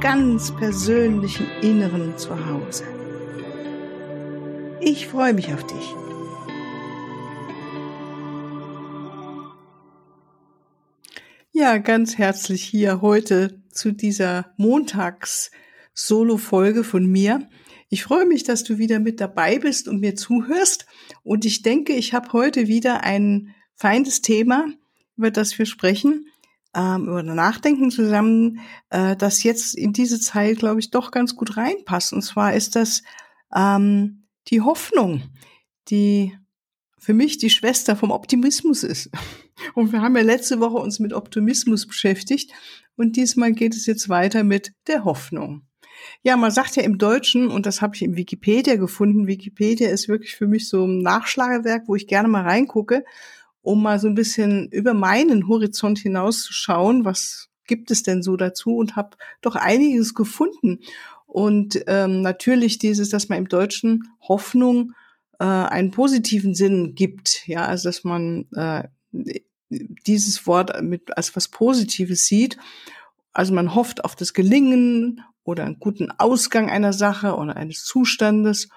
ganz persönlichen Inneren zu Hause. Ich freue mich auf dich. Ja, ganz herzlich hier heute zu dieser Montags-Solo-Folge von mir. Ich freue mich, dass du wieder mit dabei bist und mir zuhörst. Und ich denke, ich habe heute wieder ein feines Thema, über das wir sprechen ähm, über Nachdenken zusammen, äh, das jetzt in diese Zeit, glaube ich, doch ganz gut reinpasst. Und zwar ist das ähm, die Hoffnung, die für mich die Schwester vom Optimismus ist. Und wir haben ja letzte Woche uns mit Optimismus beschäftigt und diesmal geht es jetzt weiter mit der Hoffnung. Ja, man sagt ja im Deutschen, und das habe ich im Wikipedia gefunden, Wikipedia ist wirklich für mich so ein Nachschlagewerk, wo ich gerne mal reingucke um mal so ein bisschen über meinen Horizont hinauszuschauen, was gibt es denn so dazu und habe doch einiges gefunden. Und ähm, natürlich dieses, dass man im Deutschen Hoffnung äh, einen positiven Sinn gibt, ja, also dass man äh, dieses Wort mit als was Positives sieht. Also man hofft auf das Gelingen oder einen guten Ausgang einer Sache oder eines Zustandes.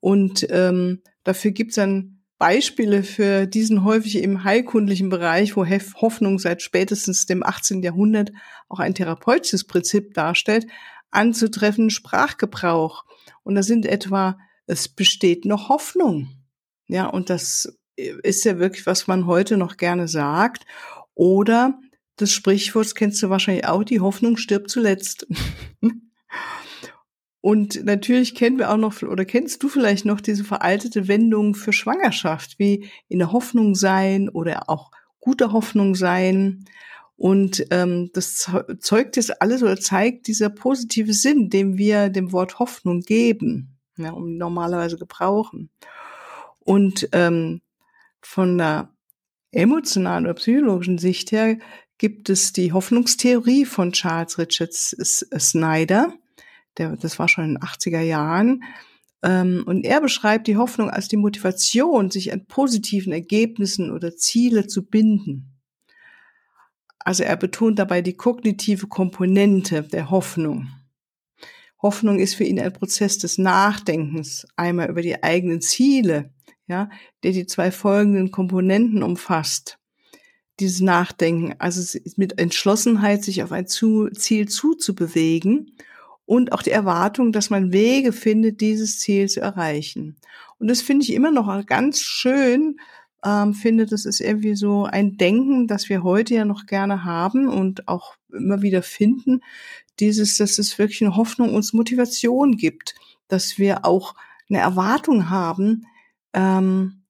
Und ähm, dafür gibt es dann Beispiele für diesen häufig im heilkundlichen Bereich, wo Hoffnung seit spätestens dem 18. Jahrhundert auch ein therapeutisches Prinzip darstellt, anzutreffen Sprachgebrauch. Und da sind etwa, es besteht noch Hoffnung. Ja, und das ist ja wirklich, was man heute noch gerne sagt. Oder das Sprichwort kennst du wahrscheinlich auch, die Hoffnung stirbt zuletzt. Und natürlich kennen wir auch noch, oder kennst du vielleicht noch diese veraltete Wendung für Schwangerschaft, wie in der Hoffnung sein oder auch gute Hoffnung sein. Und ähm, das zeugt jetzt alles oder zeigt dieser positive Sinn, den wir dem Wort Hoffnung geben, ja, um normalerweise gebrauchen. Und ähm, von der emotionalen oder psychologischen Sicht her gibt es die Hoffnungstheorie von Charles Richards Snyder der, das war schon in den 80er Jahren. Ähm, und er beschreibt die Hoffnung als die Motivation, sich an positiven Ergebnissen oder Ziele zu binden. Also er betont dabei die kognitive Komponente der Hoffnung. Hoffnung ist für ihn ein Prozess des Nachdenkens, einmal über die eigenen Ziele, ja, der die zwei folgenden Komponenten umfasst. Dieses Nachdenken, also mit Entschlossenheit, sich auf ein Ziel zuzubewegen und auch die Erwartung, dass man Wege findet, dieses Ziel zu erreichen. Und das finde ich immer noch ganz schön, ähm, finde, das ist irgendwie so ein Denken, das wir heute ja noch gerne haben und auch immer wieder finden, dieses, dass es wirklich eine Hoffnung uns Motivation gibt, dass wir auch eine Erwartung haben, ähm,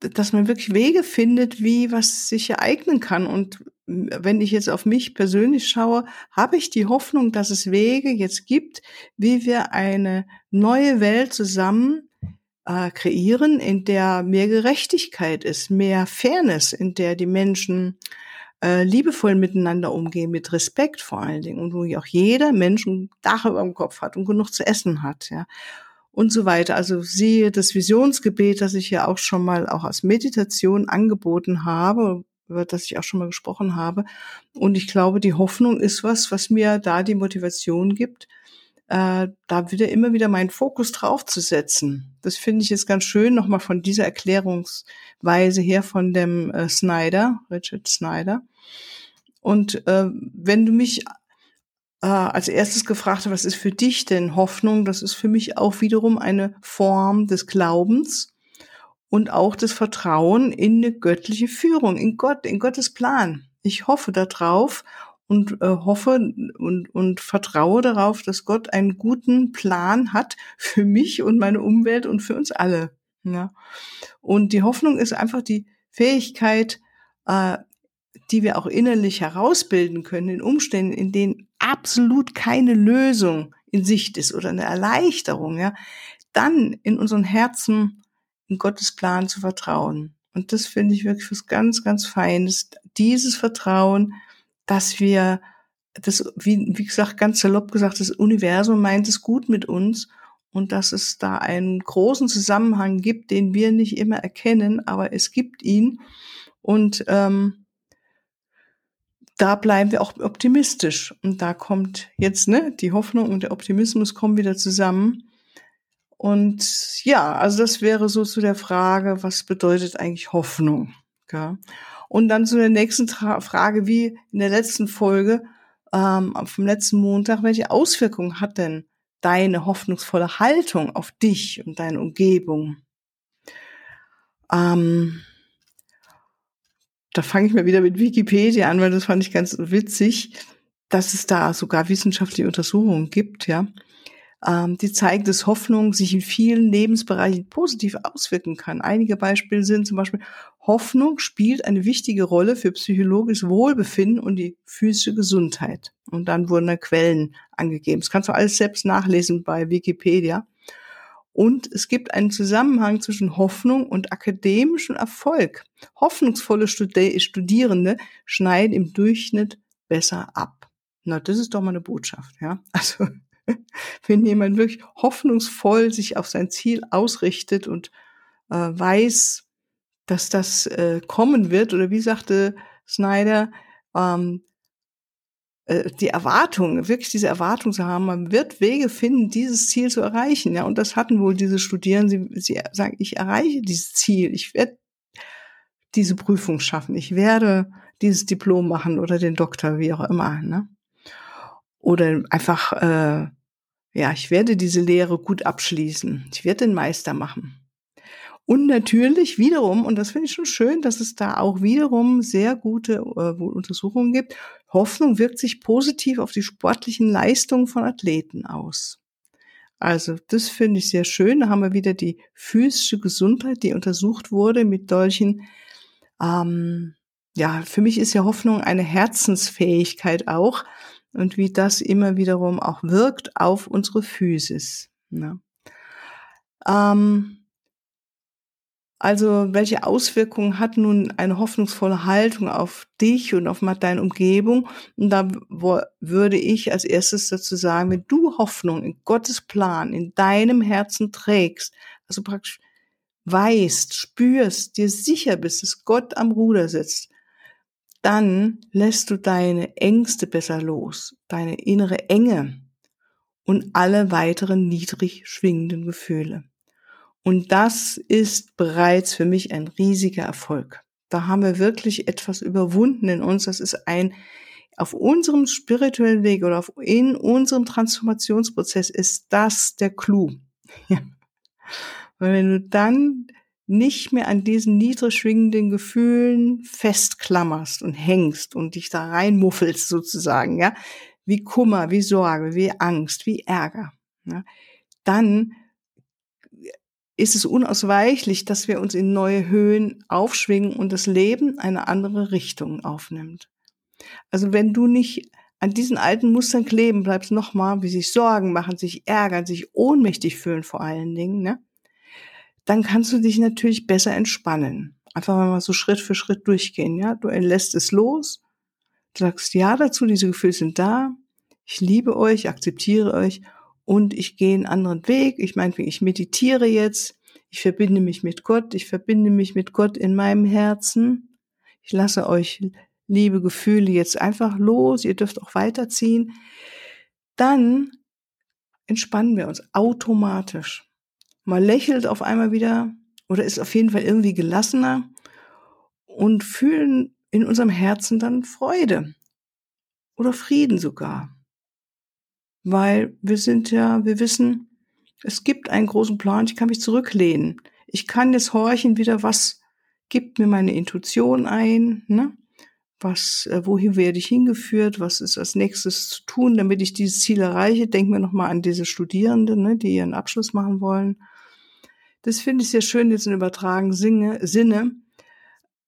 dass man wirklich Wege findet, wie was sich ereignen kann. Und wenn ich jetzt auf mich persönlich schaue, habe ich die Hoffnung, dass es Wege jetzt gibt, wie wir eine neue Welt zusammen äh, kreieren, in der mehr Gerechtigkeit ist, mehr Fairness, in der die Menschen äh, liebevoll miteinander umgehen, mit Respekt vor allen Dingen und wo auch jeder Mensch ein Dach über dem Kopf hat und genug zu essen hat. Ja und so weiter. Also siehe das Visionsgebet, das ich ja auch schon mal auch als Meditation angeboten habe, über das ich auch schon mal gesprochen habe. Und ich glaube, die Hoffnung ist was, was mir da die Motivation gibt, äh, da wieder immer wieder meinen Fokus drauf zu setzen. Das finde ich jetzt ganz schön, nochmal von dieser Erklärungsweise her von dem äh, Snyder, Richard Snyder. Und äh, wenn du mich äh, als erstes gefragt was ist für dich denn Hoffnung? Das ist für mich auch wiederum eine Form des Glaubens und auch das Vertrauen in eine göttliche Führung, in Gott, in Gottes Plan. Ich hoffe darauf und äh, hoffe und, und vertraue darauf, dass Gott einen guten Plan hat für mich und meine Umwelt und für uns alle. Ja. Und die Hoffnung ist einfach die Fähigkeit, äh, die wir auch innerlich herausbilden können in Umständen, in denen absolut keine Lösung in Sicht ist oder eine Erleichterung, ja, dann in unseren Herzen in Gottes Plan zu vertrauen. Und das finde ich wirklich was ganz, ganz Feines. Dieses Vertrauen, dass wir das, wie, wie gesagt, ganz salopp gesagt, das Universum meint es gut mit uns und dass es da einen großen Zusammenhang gibt, den wir nicht immer erkennen, aber es gibt ihn. Und ähm, da bleiben wir auch optimistisch. Und da kommt jetzt, ne, die Hoffnung und der Optimismus kommen wieder zusammen. Und ja, also das wäre so zu der Frage, was bedeutet eigentlich Hoffnung? Ja. Und dann zu der nächsten Tra Frage, wie in der letzten Folge, ähm, vom letzten Montag, welche Auswirkungen hat denn deine hoffnungsvolle Haltung auf dich und deine Umgebung? Ähm, da fange ich mal wieder mit Wikipedia an, weil das fand ich ganz witzig, dass es da sogar wissenschaftliche Untersuchungen gibt, ja. Ähm, die zeigen, dass Hoffnung sich in vielen Lebensbereichen positiv auswirken kann. Einige Beispiele sind zum Beispiel, Hoffnung spielt eine wichtige Rolle für psychologisches Wohlbefinden und die physische Gesundheit. Und dann wurden da Quellen angegeben. Das kannst du alles selbst nachlesen bei Wikipedia. Und es gibt einen Zusammenhang zwischen Hoffnung und akademischem Erfolg. Hoffnungsvolle Studierende schneiden im Durchschnitt besser ab. Na, das ist doch mal eine Botschaft, ja. Also, wenn jemand wirklich hoffnungsvoll sich auf sein Ziel ausrichtet und äh, weiß, dass das äh, kommen wird, oder wie sagte Snyder, ähm, äh, die Erwartung, wirklich diese Erwartung zu haben, man wird Wege finden, dieses Ziel zu erreichen. Ja, und das hatten wohl diese Studierenden. Sie, sie sagen, ich erreiche dieses Ziel, ich werde diese Prüfung schaffen, ich werde dieses Diplom machen oder den Doktor, wie auch immer. Ne? Oder einfach, äh, ja, ich werde diese Lehre gut abschließen, ich werde den Meister machen. Und natürlich wiederum, und das finde ich schon schön, dass es da auch wiederum sehr gute äh, Untersuchungen gibt, Hoffnung wirkt sich positiv auf die sportlichen Leistungen von Athleten aus. Also das finde ich sehr schön. Da haben wir wieder die physische Gesundheit, die untersucht wurde mit solchen, ähm, ja, für mich ist ja Hoffnung eine Herzensfähigkeit auch und wie das immer wiederum auch wirkt auf unsere Physis. Ne? Ähm, also welche Auswirkungen hat nun eine hoffnungsvolle Haltung auf dich und auf deine Umgebung? Und da würde ich als erstes dazu sagen, wenn du Hoffnung in Gottes Plan in deinem Herzen trägst, also praktisch weißt, spürst, dir sicher bist, dass Gott am Ruder sitzt, dann lässt du deine Ängste besser los, deine innere Enge und alle weiteren niedrig schwingenden Gefühle. Und das ist bereits für mich ein riesiger Erfolg. Da haben wir wirklich etwas überwunden in uns. Das ist ein, auf unserem spirituellen Weg oder auf, in unserem Transformationsprozess ist das der Clou. Ja. Weil wenn du dann nicht mehr an diesen niedrig schwingenden Gefühlen festklammerst und hängst und dich da reinmuffelst sozusagen, ja, wie Kummer, wie Sorge, wie Angst, wie Ärger, ja, dann ist es unausweichlich, dass wir uns in neue Höhen aufschwingen und das Leben eine andere Richtung aufnimmt. Also wenn du nicht an diesen alten Mustern kleben bleibst, nochmal, wie sich Sorgen machen, sich ärgern, sich ohnmächtig fühlen vor allen Dingen, ne? Dann kannst du dich natürlich besser entspannen. Einfach mal so Schritt für Schritt durchgehen, ja. Du lässt es los, sagst ja dazu, diese Gefühle sind da, ich liebe euch, akzeptiere euch und ich gehe einen anderen Weg. Ich meine, ich meditiere jetzt, ich verbinde mich mit Gott, ich verbinde mich mit Gott in meinem Herzen. Ich lasse euch liebe Gefühle jetzt einfach los, ihr dürft auch weiterziehen. Dann entspannen wir uns automatisch. Man lächelt auf einmal wieder oder ist auf jeden Fall irgendwie gelassener und fühlen in unserem Herzen dann Freude oder Frieden sogar weil wir sind ja, wir wissen, es gibt einen großen Plan, ich kann mich zurücklehnen. Ich kann jetzt horchen wieder, was gibt mir meine Intuition ein, ne? Was, äh, wohin werde ich hingeführt? Was ist als nächstes zu tun, damit ich dieses Ziel erreiche? Denken wir nochmal an diese Studierenden, ne, die ihren Abschluss machen wollen. Das finde ich sehr schön jetzt in übertragenen Sinne.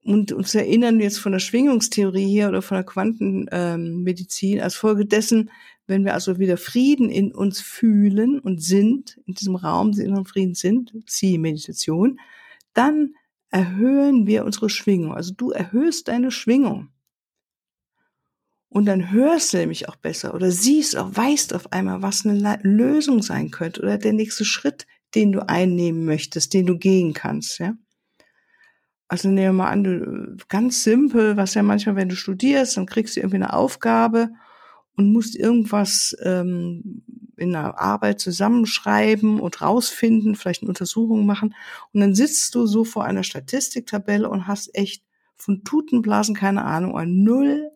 und uns erinnern jetzt von der Schwingungstheorie hier oder von der Quantenmedizin ähm, als Folge dessen, wenn wir also wieder Frieden in uns fühlen und sind, in diesem Raum des inneren Friedens sind, siehe Meditation, dann erhöhen wir unsere Schwingung. Also du erhöhst deine Schwingung. Und dann hörst du nämlich auch besser oder siehst auch, weißt auf einmal, was eine Lösung sein könnte oder der nächste Schritt, den du einnehmen möchtest, den du gehen kannst, ja. Also nehmen wir mal an, du, ganz simpel, was ja manchmal, wenn du studierst, dann kriegst du irgendwie eine Aufgabe und musst irgendwas ähm, in einer Arbeit zusammenschreiben und rausfinden, vielleicht eine Untersuchung machen. Und dann sitzt du so vor einer Statistiktabelle und hast echt von Tutenblasen keine Ahnung, ein Null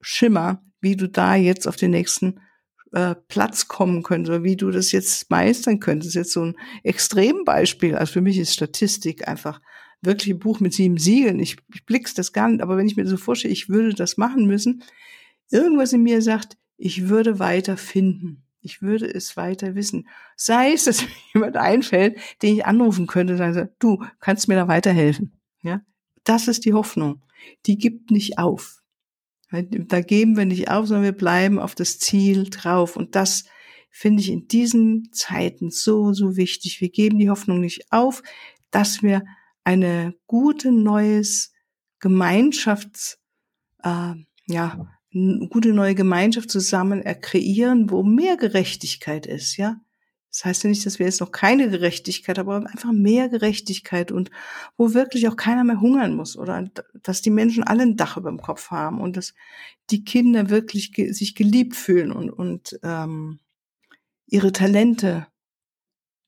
Schimmer, wie du da jetzt auf den nächsten äh, Platz kommen könntest oder wie du das jetzt meistern könntest. Jetzt so ein Extrembeispiel. Also für mich ist Statistik einfach wirklich ein Buch mit sieben Siegeln. Ich, ich blick's das gar nicht, aber wenn ich mir so vorstelle, ich würde das machen müssen, irgendwas in mir sagt, ich würde weiter finden. Ich würde es weiter wissen. Sei es, dass mir jemand einfällt, den ich anrufen könnte, und sagen, du kannst mir da weiterhelfen. Ja, das ist die Hoffnung. Die gibt nicht auf. Da geben wir nicht auf, sondern wir bleiben auf das Ziel drauf. Und das finde ich in diesen Zeiten so, so wichtig. Wir geben die Hoffnung nicht auf, dass wir eine gute neues Gemeinschafts, äh, ja, eine gute neue Gemeinschaft zusammen kreieren, wo mehr Gerechtigkeit ist, ja. Das heißt ja nicht, dass wir jetzt noch keine Gerechtigkeit, aber einfach mehr Gerechtigkeit und wo wirklich auch keiner mehr hungern muss oder dass die Menschen alle ein Dach über dem Kopf haben und dass die Kinder wirklich ge sich geliebt fühlen und, und ähm, ihre Talente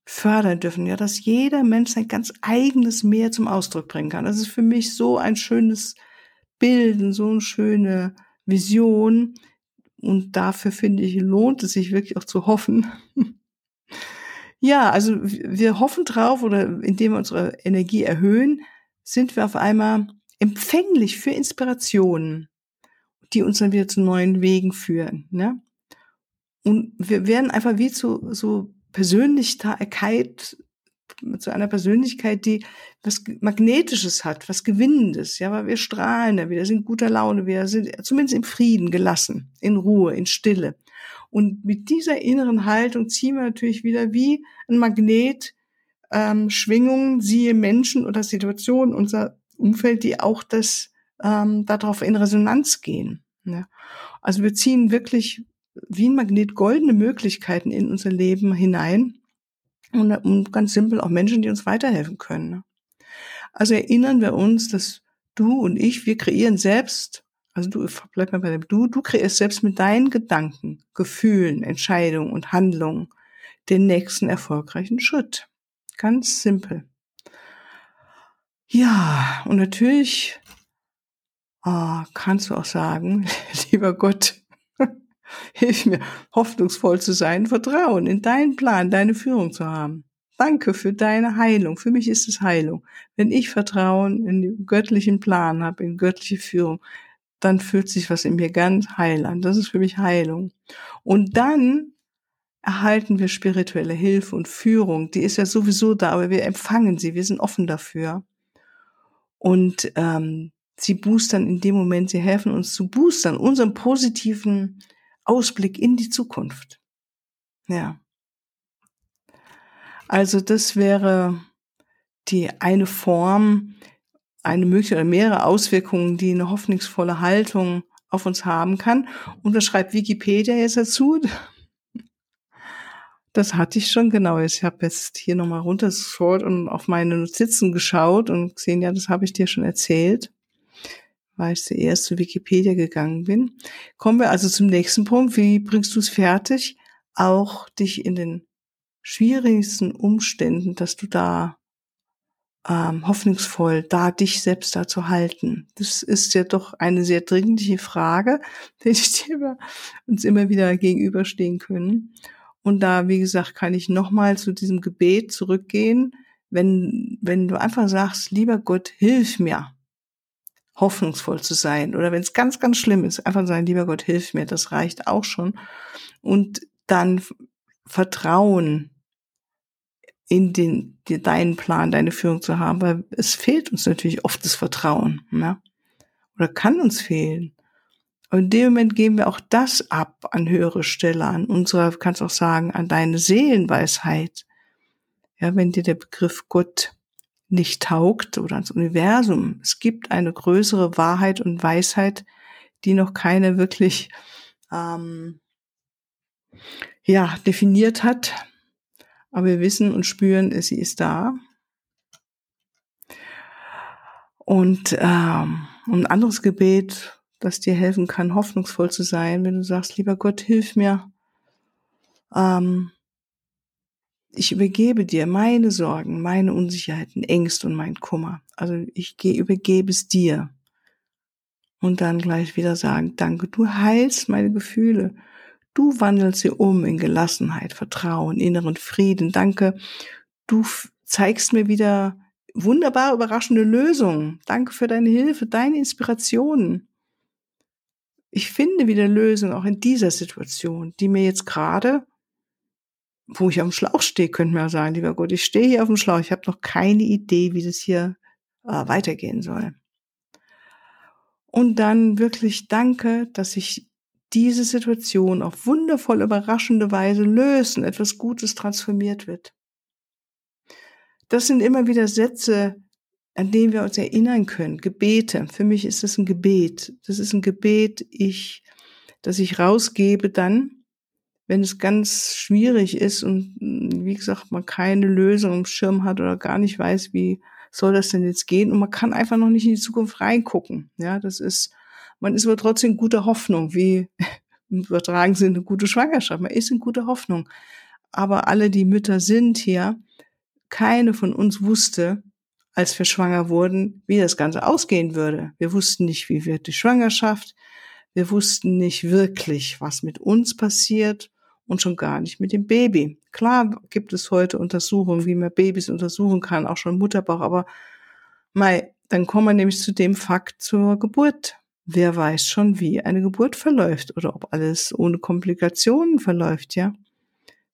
fördern dürfen, ja, dass jeder Mensch sein ganz eigenes Mehr zum Ausdruck bringen kann. Das ist für mich so ein schönes Bild, so eine schöne Vision. Und dafür finde ich, lohnt es sich wirklich auch zu hoffen. ja, also wir hoffen drauf oder indem wir unsere Energie erhöhen, sind wir auf einmal empfänglich für Inspirationen, die uns dann wieder zu neuen Wegen führen. Ne? Und wir werden einfach wie zu so Persönlichkeit, zu einer Persönlichkeit, die was Magnetisches hat, was Gewinnendes, ja, weil wir strahlen ja wieder, sind guter Laune, wir sind zumindest im Frieden gelassen, in Ruhe, in Stille. Und mit dieser inneren Haltung ziehen wir natürlich wieder wie ein Magnet ähm, Schwingungen, siehe Menschen oder Situationen, unser Umfeld, die auch das ähm, darauf in Resonanz gehen. Ja. Also wir ziehen wirklich wie ein Magnet goldene Möglichkeiten in unser Leben hinein und, und ganz simpel auch Menschen, die uns weiterhelfen können. Ne? Also erinnern wir uns, dass du und ich, wir kreieren selbst, also du, bleib mal bei dem Du, du kreierst selbst mit deinen Gedanken, Gefühlen, Entscheidungen und Handlungen den nächsten erfolgreichen Schritt. Ganz simpel. Ja, und natürlich oh, kannst du auch sagen, lieber Gott, Hilf mir, hoffnungsvoll zu sein, Vertrauen in deinen Plan, deine Führung zu haben. Danke für deine Heilung. Für mich ist es Heilung. Wenn ich Vertrauen in den göttlichen Plan habe, in göttliche Führung, dann fühlt sich was in mir ganz heil an. Das ist für mich Heilung. Und dann erhalten wir spirituelle Hilfe und Führung. Die ist ja sowieso da, aber wir empfangen sie. Wir sind offen dafür. Und ähm, sie boostern in dem Moment, sie helfen uns zu boostern, unseren positiven Ausblick in die Zukunft. Ja. Also das wäre die eine Form, eine mögliche oder mehrere Auswirkungen, die eine hoffnungsvolle Haltung auf uns haben kann. Und das schreibt Wikipedia jetzt dazu. Das hatte ich schon genau. Ich habe jetzt hier nochmal runtergeschaut und auf meine Notizen geschaut und gesehen, ja, das habe ich dir schon erzählt weil ich zuerst zu Wikipedia gegangen bin. Kommen wir also zum nächsten Punkt. Wie bringst du es fertig, auch dich in den schwierigsten Umständen, dass du da ähm, hoffnungsvoll da dich selbst da zu halten? Das ist ja doch eine sehr dringliche Frage, die wir uns immer wieder gegenüberstehen können. Und da, wie gesagt, kann ich nochmal zu diesem Gebet zurückgehen. Wenn, wenn du einfach sagst, lieber Gott, hilf mir, hoffnungsvoll zu sein. Oder wenn es ganz, ganz schlimm ist, einfach sagen, lieber Gott, hilf mir, das reicht auch schon. Und dann Vertrauen in den, die, deinen Plan, deine Führung zu haben, weil es fehlt uns natürlich oft das Vertrauen, ne? Oder kann uns fehlen. Und in dem Moment geben wir auch das ab an höhere Stelle, an unserer, kannst auch sagen, an deine Seelenweisheit. Ja, wenn dir der Begriff Gott nicht taugt oder ans Universum. Es gibt eine größere Wahrheit und Weisheit, die noch keine wirklich ähm, ja definiert hat, aber wir wissen und spüren, sie ist da. Und ähm, ein anderes Gebet, das dir helfen kann, hoffnungsvoll zu sein, wenn du sagst, lieber Gott, hilf mir. Ähm, ich übergebe dir meine Sorgen, meine Unsicherheiten, Ängste und mein Kummer. Also ich gehe, übergebe es dir. Und dann gleich wieder sagen, danke, du heilst meine Gefühle. Du wandelst sie um in Gelassenheit, Vertrauen, inneren Frieden. Danke, du zeigst mir wieder wunderbar überraschende Lösungen. Danke für deine Hilfe, deine Inspirationen. Ich finde wieder Lösungen auch in dieser Situation, die mir jetzt gerade, wo ich dem Schlauch stehe, könnte man sagen, lieber Gott, ich stehe hier auf dem Schlauch, ich habe noch keine Idee, wie das hier äh, weitergehen soll. Und dann wirklich danke, dass ich diese Situation auf wundervoll überraschende Weise löst und etwas Gutes transformiert wird. Das sind immer wieder Sätze, an denen wir uns erinnern können. Gebete. Für mich ist es ein Gebet. Das ist ein Gebet, ich, das ich rausgebe dann, wenn es ganz schwierig ist und wie gesagt, man keine Lösung im Schirm hat oder gar nicht weiß, wie soll das denn jetzt gehen? Und man kann einfach noch nicht in die Zukunft reingucken. Ja, das ist, man ist aber trotzdem in guter Hoffnung, wie übertragen sind eine gute Schwangerschaft. Man ist in guter Hoffnung. Aber alle, die Mütter sind hier, keine von uns wusste, als wir schwanger wurden, wie das Ganze ausgehen würde. Wir wussten nicht, wie wird die Schwangerschaft. Wir wussten nicht wirklich, was mit uns passiert und schon gar nicht mit dem Baby. Klar gibt es heute Untersuchungen, wie man Babys untersuchen kann, auch schon Mutterbauch, aber mei, dann kommen wir nämlich zu dem Fakt zur Geburt. Wer weiß schon, wie eine Geburt verläuft oder ob alles ohne Komplikationen verläuft, ja?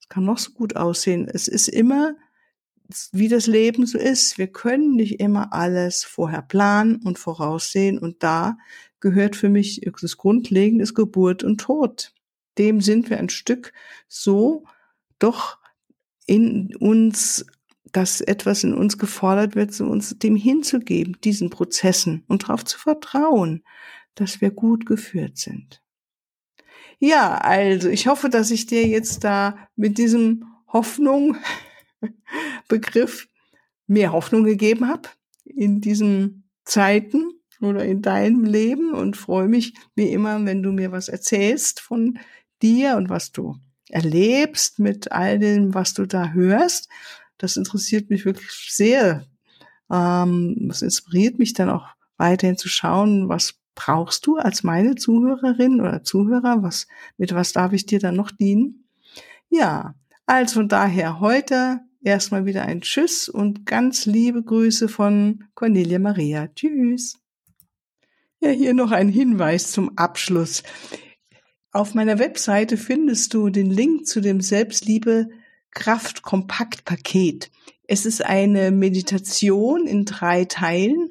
Es kann noch so gut aussehen. Es ist immer, wie das Leben so ist. Wir können nicht immer alles vorher planen und voraussehen und da gehört für mich das Grundlegende ist Geburt und Tod dem sind wir ein Stück so doch in uns, dass etwas in uns gefordert wird, uns dem hinzugeben, diesen Prozessen und darauf zu vertrauen, dass wir gut geführt sind. Ja, also ich hoffe, dass ich dir jetzt da mit diesem Hoffnung Begriff mehr Hoffnung gegeben habe in diesen Zeiten oder in deinem Leben und freue mich wie immer, wenn du mir was erzählst von dir und was du erlebst mit all dem, was du da hörst. Das interessiert mich wirklich sehr. Ähm, das inspiriert mich dann auch weiterhin zu schauen, was brauchst du als meine Zuhörerin oder Zuhörer? Was, mit was darf ich dir dann noch dienen? Ja, also daher heute erstmal wieder ein Tschüss und ganz liebe Grüße von Cornelia Maria. Tschüss. Ja, hier noch ein Hinweis zum Abschluss. Auf meiner Webseite findest du den Link zu dem Selbstliebe Kraft Kompakt Paket. Es ist eine Meditation in drei Teilen